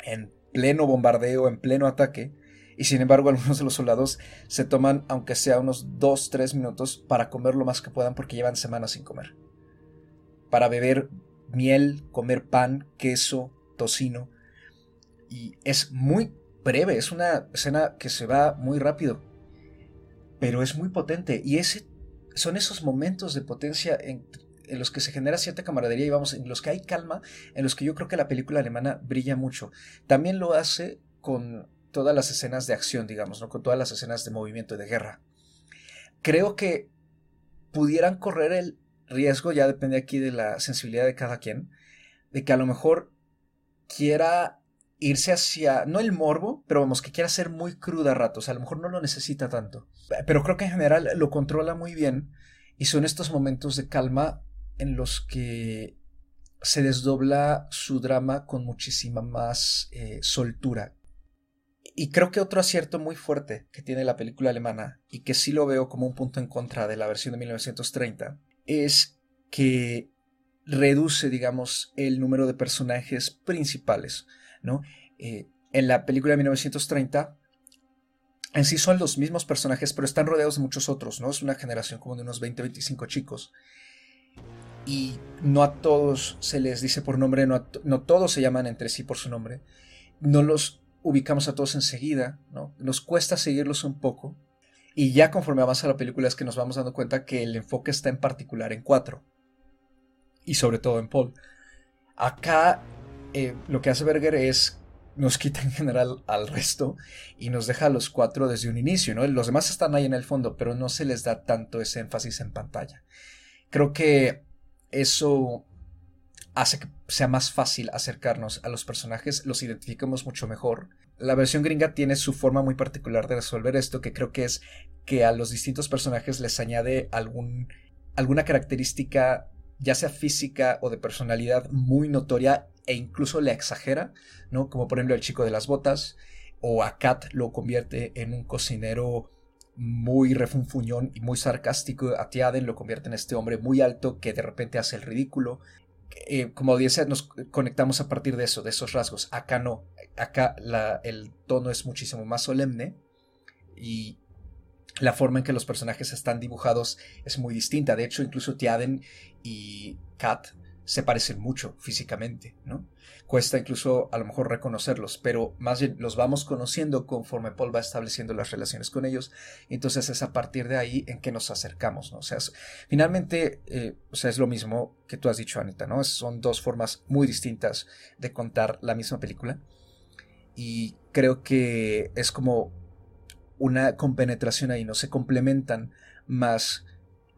en pleno bombardeo, en pleno ataque, y sin embargo algunos de los soldados se toman, aunque sea unos 2-3 minutos, para comer lo más que puedan porque llevan semanas sin comer. Para beber miel, comer pan, queso, tocino. Y es muy breve, es una escena que se va muy rápido, pero es muy potente. Y ese, son esos momentos de potencia en, en los que se genera cierta camaradería y vamos, en los que hay calma, en los que yo creo que la película alemana brilla mucho. También lo hace con todas las escenas de acción, digamos, con todas las escenas de movimiento y de guerra. Creo que pudieran correr el riesgo, ya depende aquí de la sensibilidad de cada quien, de que a lo mejor quiera irse hacia, no el morbo, pero vamos, que quiera ser muy cruda a ratos, a lo mejor no lo necesita tanto, pero creo que en general lo controla muy bien y son estos momentos de calma en los que se desdobla su drama con muchísima más eh, soltura. Y creo que otro acierto muy fuerte que tiene la película alemana, y que sí lo veo como un punto en contra de la versión de 1930, es que reduce, digamos, el número de personajes principales, ¿no? Eh, en la película de 1930 en sí son los mismos personajes, pero están rodeados de muchos otros, ¿no? Es una generación como de unos 20-25 chicos y no a todos se les dice por nombre, no, todos se llaman entre sí por su nombre, no los ubicamos a todos enseguida, ¿no? Nos cuesta seguirlos un poco y ya conforme avanza la película es que nos vamos dando cuenta que el enfoque está en particular en cuatro y sobre todo en Paul. Acá eh, lo que hace Berger es nos quita en general al resto y nos deja a los cuatro desde un inicio, ¿no? Los demás están ahí en el fondo, pero no se les da tanto ese énfasis en pantalla. Creo que eso hace que sea más fácil acercarnos a los personajes, los identificamos mucho mejor. La versión gringa tiene su forma muy particular de resolver esto, que creo que es que a los distintos personajes les añade algún, alguna característica, ya sea física o de personalidad, muy notoria e incluso le exagera, ¿no? Como por ejemplo el chico de las botas, o a Kat lo convierte en un cocinero muy refunfuñón y muy sarcástico. A Tiaden lo convierte en este hombre muy alto que de repente hace el ridículo. Eh, como audiencia nos conectamos a partir de eso, de esos rasgos. Acá no, acá el tono es muchísimo más solemne y la forma en que los personajes están dibujados es muy distinta. De hecho, incluso Tiaden y Kat se parecen mucho físicamente, ¿no? Cuesta incluso a lo mejor reconocerlos, pero más bien los vamos conociendo conforme Paul va estableciendo las relaciones con ellos, entonces es a partir de ahí en que nos acercamos, ¿no? O sea, finalmente, eh, o sea, es lo mismo que tú has dicho, Anita, ¿no? Son dos formas muy distintas de contar la misma película y creo que es como una compenetración ahí, ¿no? Se complementan más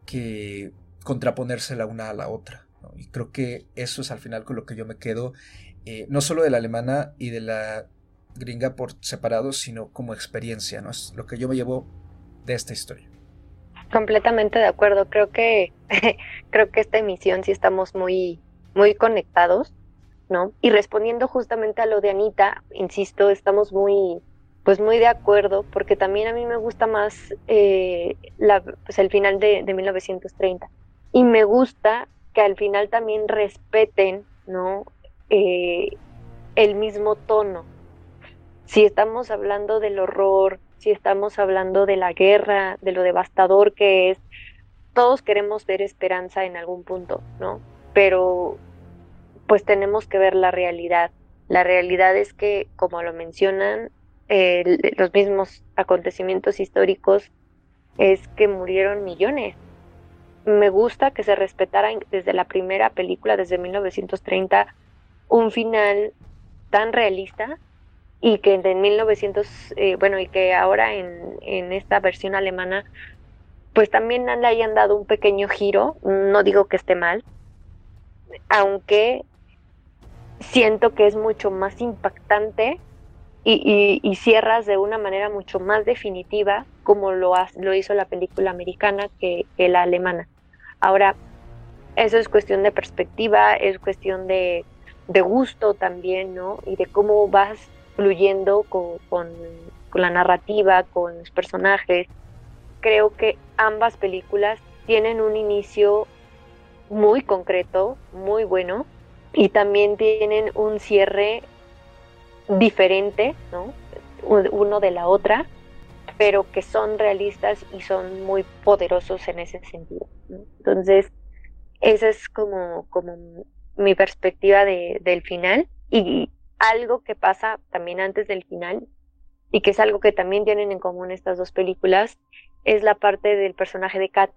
que contraponerse la una a la otra. Y creo que eso es al final con lo que yo me quedo, eh, no solo de la alemana y de la gringa por separado, sino como experiencia, ¿no? Es lo que yo me llevo de esta historia. Completamente de acuerdo. Creo que creo que esta emisión sí estamos muy muy conectados, ¿no? Y respondiendo justamente a lo de Anita, insisto, estamos muy pues muy de acuerdo, porque también a mí me gusta más eh, pues el final de, de 1930. Y me gusta que al final también respeten, ¿no? Eh, el mismo tono. si estamos hablando del horror, si estamos hablando de la guerra, de lo devastador que es, todos queremos ver esperanza en algún punto, ¿no? Pero pues tenemos que ver la realidad. La realidad es que, como lo mencionan, los mismos acontecimientos históricos es que murieron millones. Me gusta que se respetara desde la primera película, desde 1930, un final tan realista y que en 1900, eh, bueno, y que ahora en, en esta versión alemana, pues también le hayan dado un pequeño giro, no digo que esté mal, aunque siento que es mucho más impactante y, y, cierras de una manera mucho más definitiva como lo, lo hizo la película americana que, la alemana. Ahora, eso es cuestión de perspectiva, es cuestión de, gusto también, ¿no? Y de cómo vas fluyendo con, con, la narrativa, con los personajes. Creo que ambas películas tienen un inicio muy concreto, muy bueno, y también tienen un cierre diferente, ¿no? Uno de la otra, pero que son realistas y son muy poderosos en ese sentido. Entonces, esa es como, como mi perspectiva de, del final. Y algo que pasa también antes del final y que es algo que también tienen en común estas dos películas es la parte del personaje de Kat.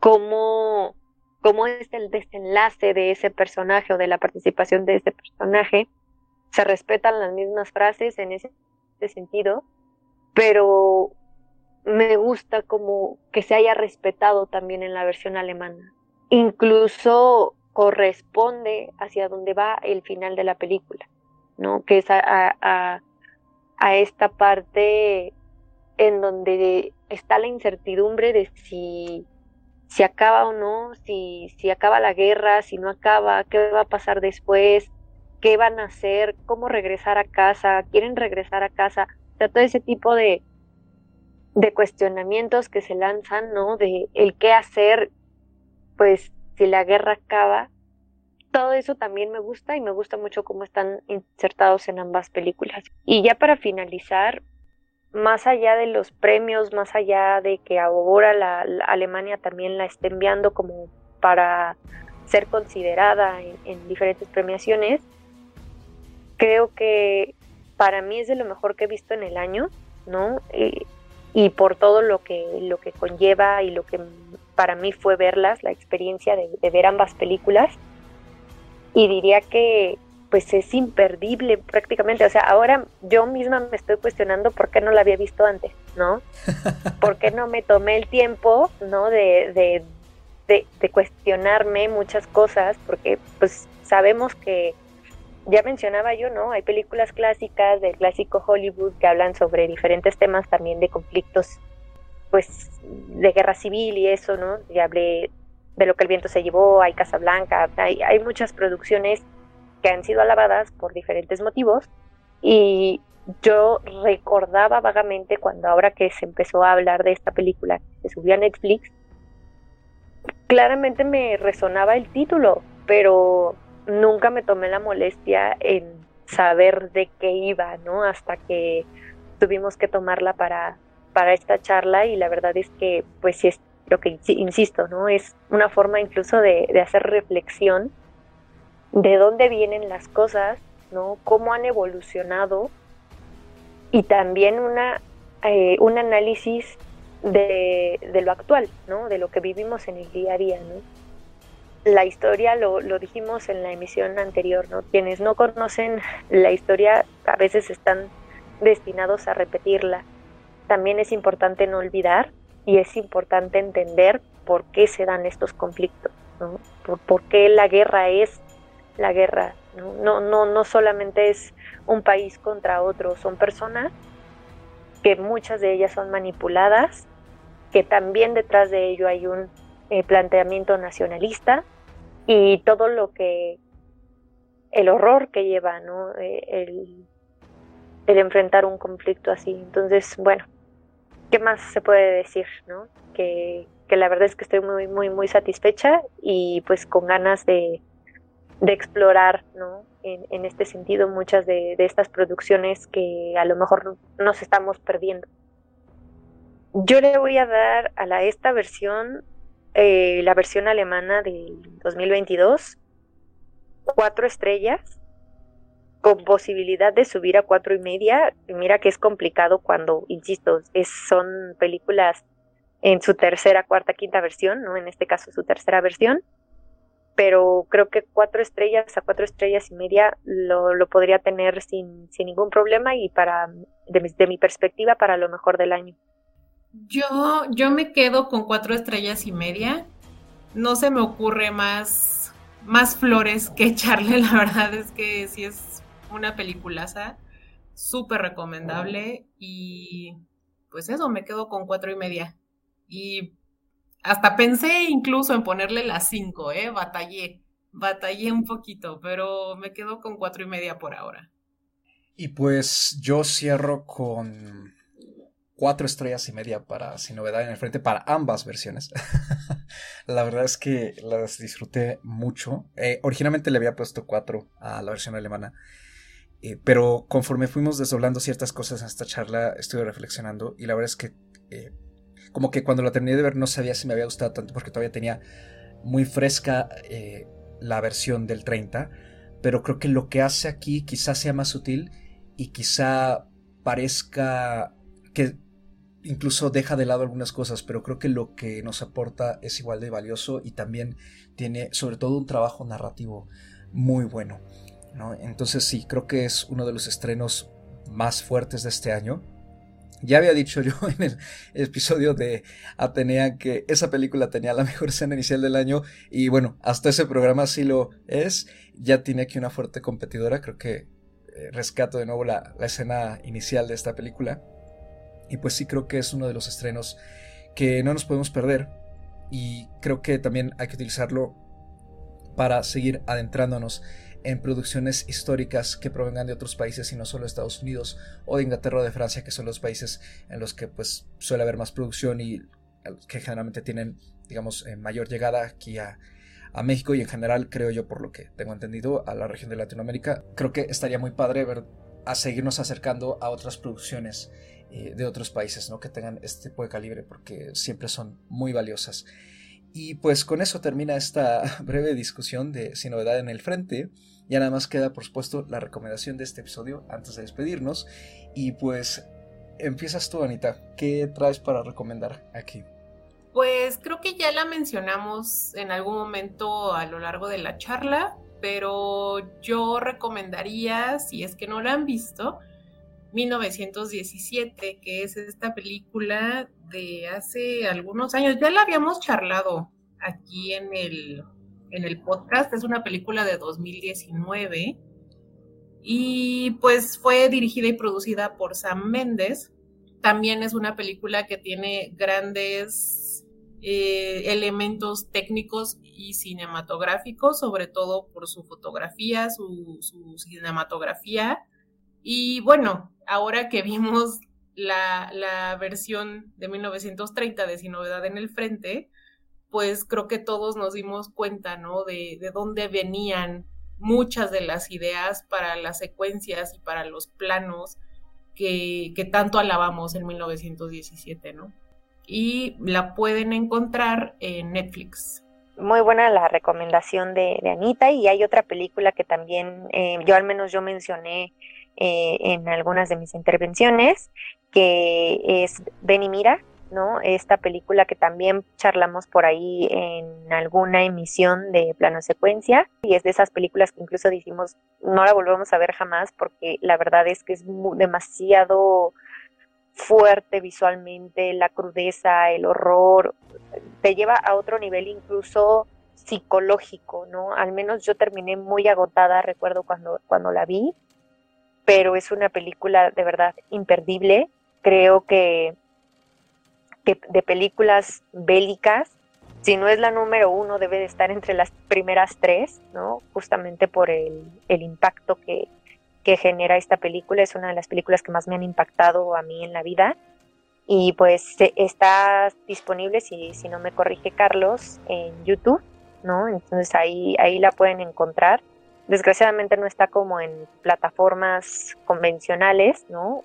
Cómo, cómo es el desenlace de ese personaje o de la participación de ese personaje. Se respetan las mismas frases en ese, sentido, pero me gusta como que se haya respetado también en la versión alemana. Incluso corresponde hacia donde va el final de la película. ¿no? Que es a, a, a esta parte en donde está la incertidumbre de si, si acaba o no, si, si acaba la guerra, si no acaba, qué va a pasar después, qué van a hacer, cómo regresar a casa, quieren regresar a casa, todo ese tipo de, de cuestionamientos que se lanzan, ¿no? De el qué hacer, pues si la guerra acaba, todo eso también me gusta y me gusta mucho cómo están insertados en ambas películas. Y ya para finalizar, más allá de los premios, más allá de que ahora la, Alemania también la esté enviando como para ser considerada en, diferentes premiaciones, creo que para mí es de lo mejor que he visto en el año, ¿no? y por todo lo que, lo que conlleva y lo que para mí fue verlas, la experiencia de ver ambas películas y diría que pues es imperdible prácticamente. O sea, ahora yo misma me estoy cuestionando por qué no la había visto antes, ¿no? ¿Por qué no me tomé el tiempo, ¿no? De, de, de, cuestionarme muchas cosas, porque pues sabemos que, ya mencionaba yo, ¿no? Hay películas clásicas del clásico Hollywood que hablan sobre diferentes temas también de conflictos, pues, de guerra civil y eso, ¿no? Ya hablé de lo que el viento se llevó, hay Casablanca, hay, hay muchas producciones que han sido alabadas por diferentes motivos y yo recordaba vagamente cuando ahora que se empezó a hablar de esta película que subió a Netflix, claramente me resonaba el título, pero nunca me tomé la molestia en saber de qué iba, ¿no? Hasta que tuvimos que tomarla para, para esta charla y la verdad es que pues sí lo que insisto, ¿no? Es una forma incluso de, hacer reflexión de dónde vienen las cosas, ¿no? Cómo han evolucionado y también una, eh, un análisis de, lo actual, ¿no? De lo que vivimos en el día a día, ¿no? La historia, lo, lo dijimos en la emisión anterior, ¿no? Quienes no conocen la historia a veces están destinados a repetirla. También es importante no olvidar y es importante entender por qué se dan estos conflictos, ¿no? por, qué la guerra es la guerra. ¿no? No, no, no solamente es un país contra otro, son personas que muchas de ellas son manipuladas, que también detrás de ello hay un eh, planteamiento nacionalista y todo lo que el horror que lleva ¿no? Eh, el, enfrentar un conflicto así. Entonces, bueno, ¿qué más se puede decir? ¿no? Que, la verdad es que estoy muy, muy, muy satisfecha y pues con ganas de, explorar ¿no? en, este sentido muchas de, estas producciones que a lo mejor nos estamos perdiendo. Yo le voy a dar a la, esta versión, eh, la versión alemana del 2022, cuatro estrellas con posibilidad de subir a cuatro y media. Mira que es complicado cuando, insisto, es, son películas en su tercera, cuarta, quinta versión, ¿no? En este caso su tercera versión. Pero creo que cuatro estrellas a cuatro estrellas y media lo, podría tener sin, sin ningún problema y para, de, mi perspectiva, para lo mejor del año. Yo, yo me quedo con cuatro estrellas y media. No se me ocurre más, más flores que echarle. La verdad es que sí es una peliculaza, súper recomendable y pues eso, me quedo con cuatro y media. Y hasta pensé incluso en ponerle las cinco, ¿eh? Batallé, batallé un poquito, pero me quedo con cuatro y media por ahora. Y pues yo cierro con cuatro estrellas y media para Sin Novedad en el Frente para ambas versiones. la verdad es que las disfruté mucho. Eh, originalmente le había puesto cuatro a la versión alemana eh, pero conforme fuimos desdoblando ciertas cosas en esta charla, estuve reflexionando y la verdad es que eh, como que cuando la terminé de ver no sabía si me había gustado tanto porque todavía tenía muy fresca la versión del 30, pero creo que lo que hace aquí quizá sea más sutil y quizá parezca que incluso deja de lado algunas cosas, pero creo que lo que nos aporta es igual de valioso y también tiene sobre todo un trabajo narrativo muy bueno. Entonces sí, creo que es uno de los estrenos más fuertes de este año. Ya había dicho yo en el episodio de Atenea que esa película tenía la mejor escena inicial del año y bueno, hasta ese programa sí lo es. Ya tiene aquí una fuerte competidora, creo que eh, rescato de nuevo la, la escena inicial de esta película. Y pues sí creo que es uno de los estrenos que no nos podemos perder y creo que también hay que utilizarlo para seguir adentrándonos en producciones históricas que provengan de otros países y no solo de Estados Unidos o de Inglaterra o de Francia, que son los países en los que pues suele haber más producción y que generalmente tienen, digamos, eh, mayor llegada aquí a, México y en general, creo yo, por lo que tengo entendido, a la región de Latinoamérica. Creo que estaría muy padre ver a seguirnos acercando a otras producciones eh, de otros países, ¿no? Que tengan este tipo de calibre, porque siempre son muy valiosas. Y pues con eso termina esta breve discusión de Sin Novedad en el Frente. Ya nada más queda, por supuesto, la recomendación de este episodio antes de despedirnos. Y pues empiezas tú, Anita. ¿Qué traes para recomendar aquí? Pues creo que ya la mencionamos en algún momento a lo largo de la charla, pero yo recomendaría, si es que no la han visto, 1917, que es esta película de hace algunos años. Ya la habíamos charlado aquí en el, en el podcast. Es una película de 2019 y pues fue dirigida y producida por Sam Mendes. También es una película que tiene grandes eh, elementos técnicos y cinematográficos, sobre todo por su fotografía, su, su cinematografía. Y bueno, ahora que vimos la, la, versión de 1930 de Sin Novedad en el Frente, pues creo que todos nos dimos cuenta, ¿no? De, de dónde venían muchas de las ideas para las secuencias y para los planos que, que, tanto alabamos en 1917, ¿no? Y la pueden encontrar en Netflix. Muy buena la recomendación de, de Anita y hay otra película que también eh, yo al menos yo mencioné eh, en algunas de mis intervenciones, que es Ven y Mira, ¿no? Esta película que también charlamos por ahí en alguna emisión de plano secuencia y es de esas películas que incluso dijimos no la volvemos a ver jamás porque la verdad es que es demasiado fuerte visualmente, la crudeza, el horror, te lleva a otro nivel incluso psicológico, ¿no? Al menos yo terminé muy agotada, recuerdo cuando, cuando la vi, pero es una película de verdad imperdible. Creo que de películas bélicas, si no es la número uno, debe de estar entre las primeras tres, ¿no? Justamente por el, impacto que, genera esta película. Es una de las películas que más me han impactado a mí en la vida. Y pues está disponible, si, si no me corrige Carlos, en YouTube, ¿no? Entonces ahí, ahí la pueden encontrar. Desgraciadamente no está como en plataformas convencionales, ¿no?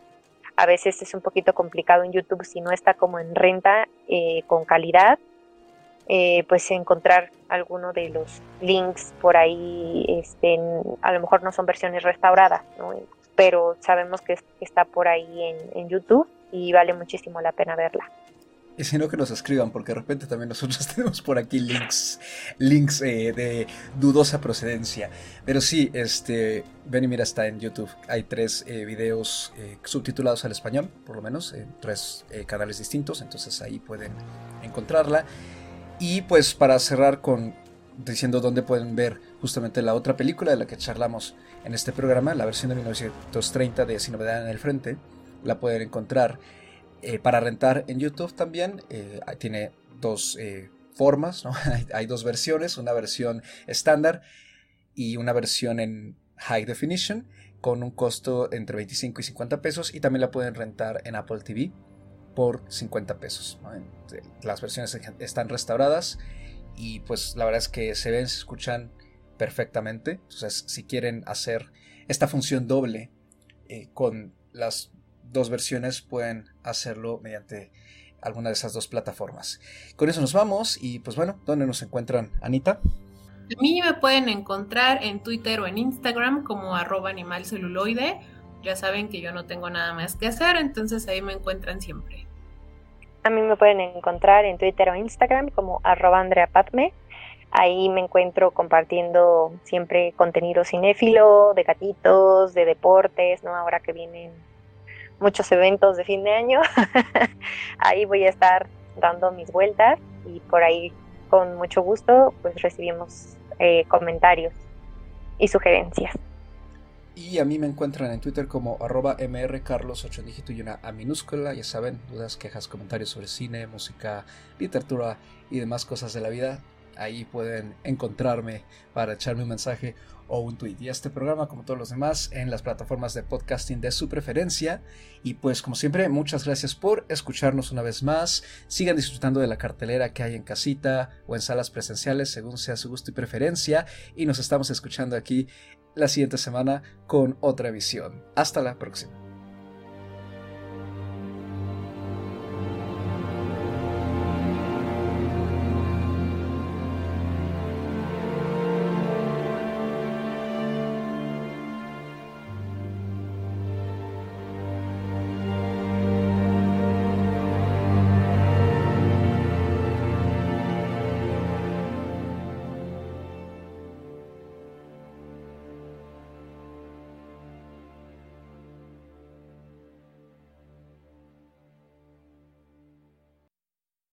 A veces es un poquito complicado en YouTube si no está como en renta eh, con calidad, eh, pues encontrar alguno de los links por ahí, este, a lo mejor no son versiones restauradas, ¿no? pero sabemos que está por ahí en, en YouTube y vale muchísimo la pena verla. Y si no, que nos escriban, porque de repente también nosotros tenemos por aquí links, links eh, de dudosa procedencia. Pero sí, este, ven y mira, está en YouTube. Hay tres eh, videos eh, subtitulados al español, por lo menos, en tres canales distintos, entonces ahí pueden encontrarla. Y pues para cerrar con diciendo dónde pueden ver justamente la otra película de la que charlamos en este programa, la versión de 1930 de Sin Novedad en el Frente, la pueden encontrar eh, para rentar en YouTube también. Eh, tiene dos eh, formas, hay, dos versiones, una versión estándar y una versión en High Definition con un costo entre 25 y 50 pesos y también la pueden rentar en Apple TV por 50 pesos. Las versiones están restauradas y pues la verdad es que se ven, se escuchan perfectamente. Entonces si quieren hacer esta función doble con las dos versiones pueden hacerlo mediante alguna de esas dos plataformas. Con eso nos vamos y pues bueno, ¿dónde nos encuentran, Anita? A mí me pueden encontrar en Twitter o en Instagram como arroba animalceluloide. Ya saben que yo no tengo nada más que hacer, entonces ahí me encuentran siempre. A mí me pueden encontrar en Twitter o Instagram como arroba Andrea Ahí me encuentro compartiendo siempre contenido cinéfilo, de gatitos, de deportes, ¿no? Ahora que vienen muchos eventos de fin de año. ahí voy a estar dando mis vueltas y por ahí con mucho gusto pues recibimos eh, comentarios y sugerencias. Y a mí me encuentran en Twitter como arroba mrcarlos, 8 dígito y una A minúscula. Ya saben, dudas, quejas, comentarios sobre cine, música, literatura y demás cosas de la vida. Ahí pueden encontrarme para echarme un mensaje o un tweet. Y este programa, como todos los demás, en las plataformas de podcasting de su preferencia. Y pues, como siempre, muchas gracias por escucharnos una vez más. Sigan disfrutando de la cartelera que hay en casita o en salas presenciales, según sea su gusto y preferencia. Y nos estamos escuchando aquí la siguiente semana con otra visión. Hasta la próxima.